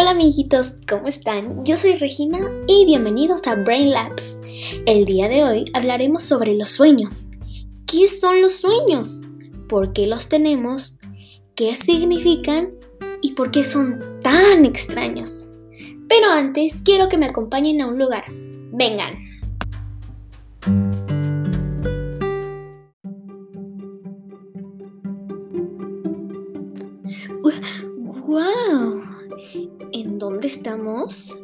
Hola amiguitos, ¿cómo están? Yo soy Regina y bienvenidos a Brain Labs. El día de hoy hablaremos sobre los sueños. ¿Qué son los sueños? ¿Por qué los tenemos? ¿Qué significan? ¿Y por qué son tan extraños? Pero antes quiero que me acompañen a un lugar. Vengan. ¡Wow! ¿En dónde estamos?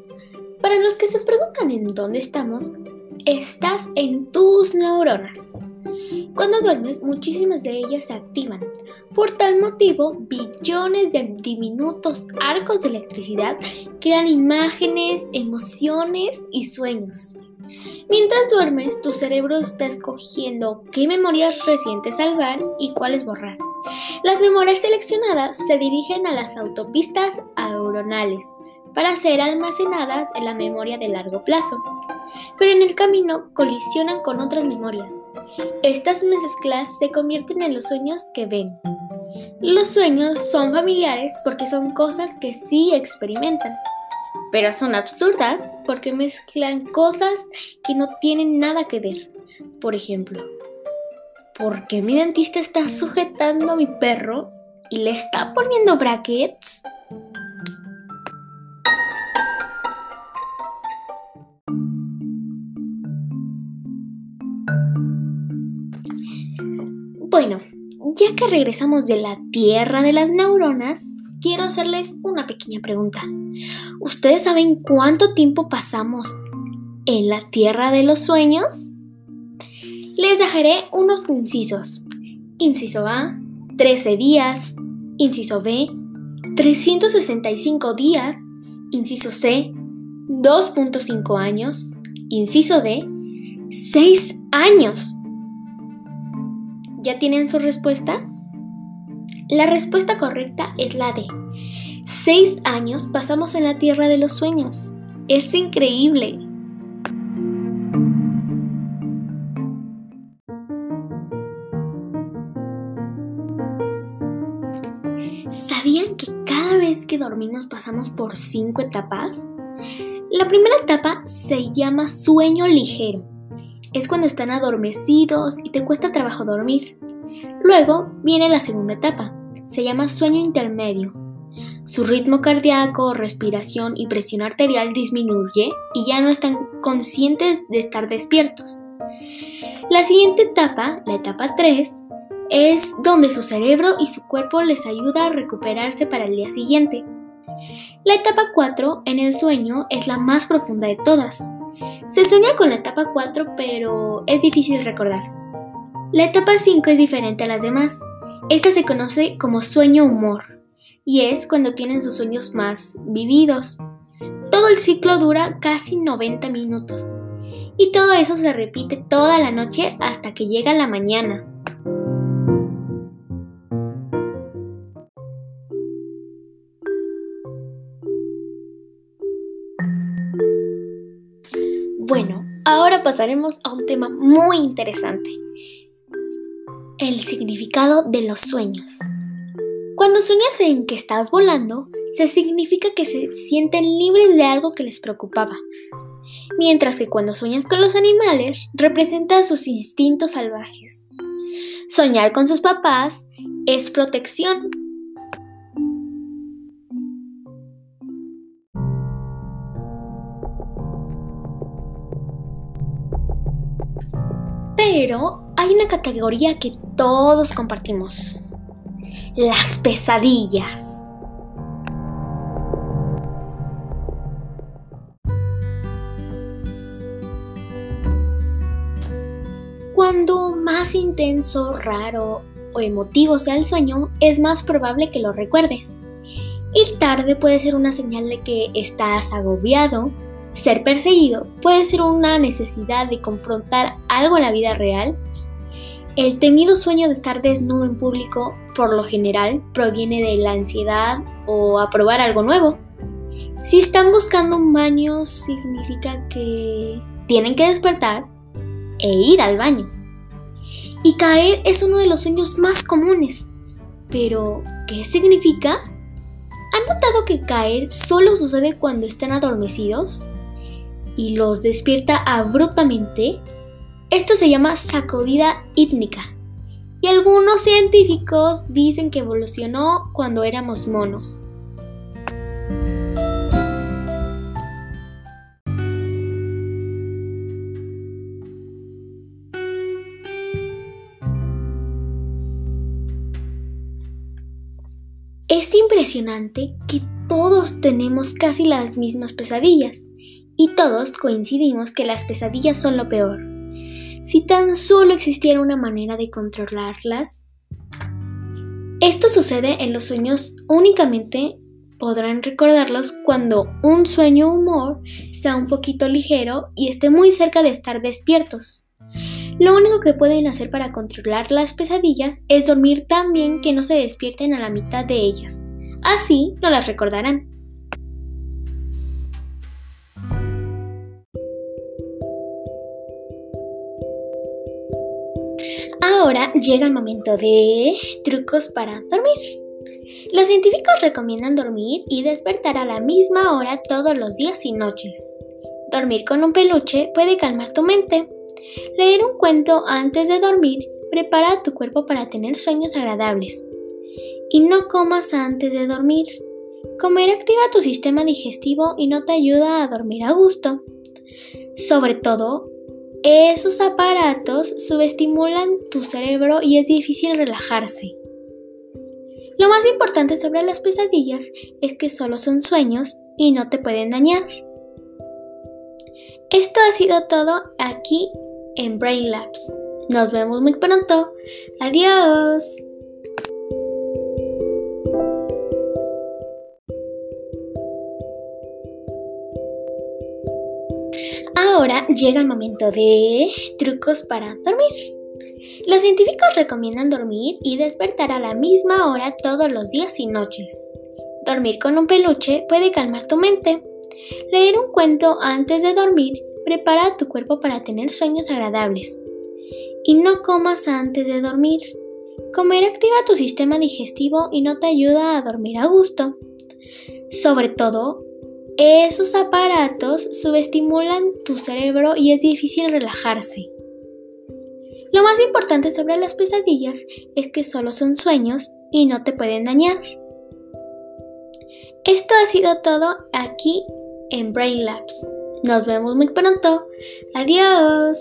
Para los que se preguntan en dónde estamos, estás en tus neuronas. Cuando duermes, muchísimas de ellas se activan. Por tal motivo, billones de diminutos arcos de electricidad crean imágenes, emociones y sueños. Mientras duermes, tu cerebro está escogiendo qué memorias recientes salvar y cuáles borrar. Las memorias seleccionadas se dirigen a las autopistas neuronales para ser almacenadas en la memoria de largo plazo, pero en el camino colisionan con otras memorias. Estas mezclas se convierten en los sueños que ven. Los sueños son familiares porque son cosas que sí experimentan, pero son absurdas porque mezclan cosas que no tienen nada que ver. Por ejemplo, ¿por qué mi dentista está sujetando a mi perro y le está poniendo brackets? Bueno, ya que regresamos de la tierra de las neuronas, quiero hacerles una pequeña pregunta. ¿Ustedes saben cuánto tiempo pasamos en la tierra de los sueños? Les dejaré unos incisos. Inciso A, 13 días. Inciso B, 365 días. Inciso C, 2.5 años. Inciso D, 6 años. ¿Ya tienen su respuesta? La respuesta correcta es la de seis años pasamos en la tierra de los sueños. Es increíble. ¿Sabían que cada vez que dormimos pasamos por cinco etapas? La primera etapa se llama sueño ligero es cuando están adormecidos y te cuesta trabajo dormir. Luego viene la segunda etapa, se llama sueño intermedio. Su ritmo cardíaco, respiración y presión arterial disminuye y ya no están conscientes de estar despiertos. La siguiente etapa, la etapa 3, es donde su cerebro y su cuerpo les ayuda a recuperarse para el día siguiente. La etapa 4 en el sueño es la más profunda de todas. Se sueña con la etapa 4, pero es difícil recordar. La etapa 5 es diferente a las demás. Esta se conoce como sueño humor y es cuando tienen sus sueños más vividos. Todo el ciclo dura casi 90 minutos y todo eso se repite toda la noche hasta que llega la mañana. Pasaremos a un tema muy interesante. El significado de los sueños. Cuando sueñas en que estás volando, se significa que se sienten libres de algo que les preocupaba. Mientras que cuando sueñas con los animales, representa sus instintos salvajes. Soñar con sus papás es protección Pero hay una categoría que todos compartimos. Las pesadillas. Cuando más intenso, raro o emotivo sea el sueño, es más probable que lo recuerdes. Ir tarde puede ser una señal de que estás agobiado, ser perseguido puede ser una necesidad de confrontar algo en la vida real. El temido sueño de estar desnudo en público, por lo general, proviene de la ansiedad o a probar algo nuevo. Si están buscando un baño, significa que tienen que despertar e ir al baño. Y caer es uno de los sueños más comunes. Pero, ¿qué significa? ¿Han notado que caer solo sucede cuando están adormecidos? Y los despierta abruptamente. Esto se llama sacudida ítnica. Y algunos científicos dicen que evolucionó cuando éramos monos. Es impresionante que todos tenemos casi las mismas pesadillas y todos coincidimos que las pesadillas son lo peor. Si tan solo existiera una manera de controlarlas. Esto sucede en los sueños únicamente podrán recordarlos cuando un sueño humor sea un poquito ligero y esté muy cerca de estar despiertos. Lo único que pueden hacer para controlar las pesadillas es dormir tan bien que no se despierten a la mitad de ellas. Así no las recordarán. Ahora llega el momento de trucos para dormir. Los científicos recomiendan dormir y despertar a la misma hora todos los días y noches. Dormir con un peluche puede calmar tu mente. Leer un cuento antes de dormir prepara a tu cuerpo para tener sueños agradables. Y no comas antes de dormir. Comer activa tu sistema digestivo y no te ayuda a dormir a gusto. Sobre todo, esos aparatos subestimulan tu cerebro y es difícil relajarse. Lo más importante sobre las pesadillas es que solo son sueños y no te pueden dañar. Esto ha sido todo aquí en Brain Labs. Nos vemos muy pronto. Adiós. Llega el momento de trucos para dormir. Los científicos recomiendan dormir y despertar a la misma hora todos los días y noches. Dormir con un peluche puede calmar tu mente. Leer un cuento antes de dormir prepara a tu cuerpo para tener sueños agradables. Y no comas antes de dormir. Comer activa tu sistema digestivo y no te ayuda a dormir a gusto. Sobre todo, esos aparatos subestimulan tu cerebro y es difícil relajarse. Lo más importante sobre las pesadillas es que solo son sueños y no te pueden dañar. Esto ha sido todo aquí en Brain Labs. Nos vemos muy pronto. Adiós.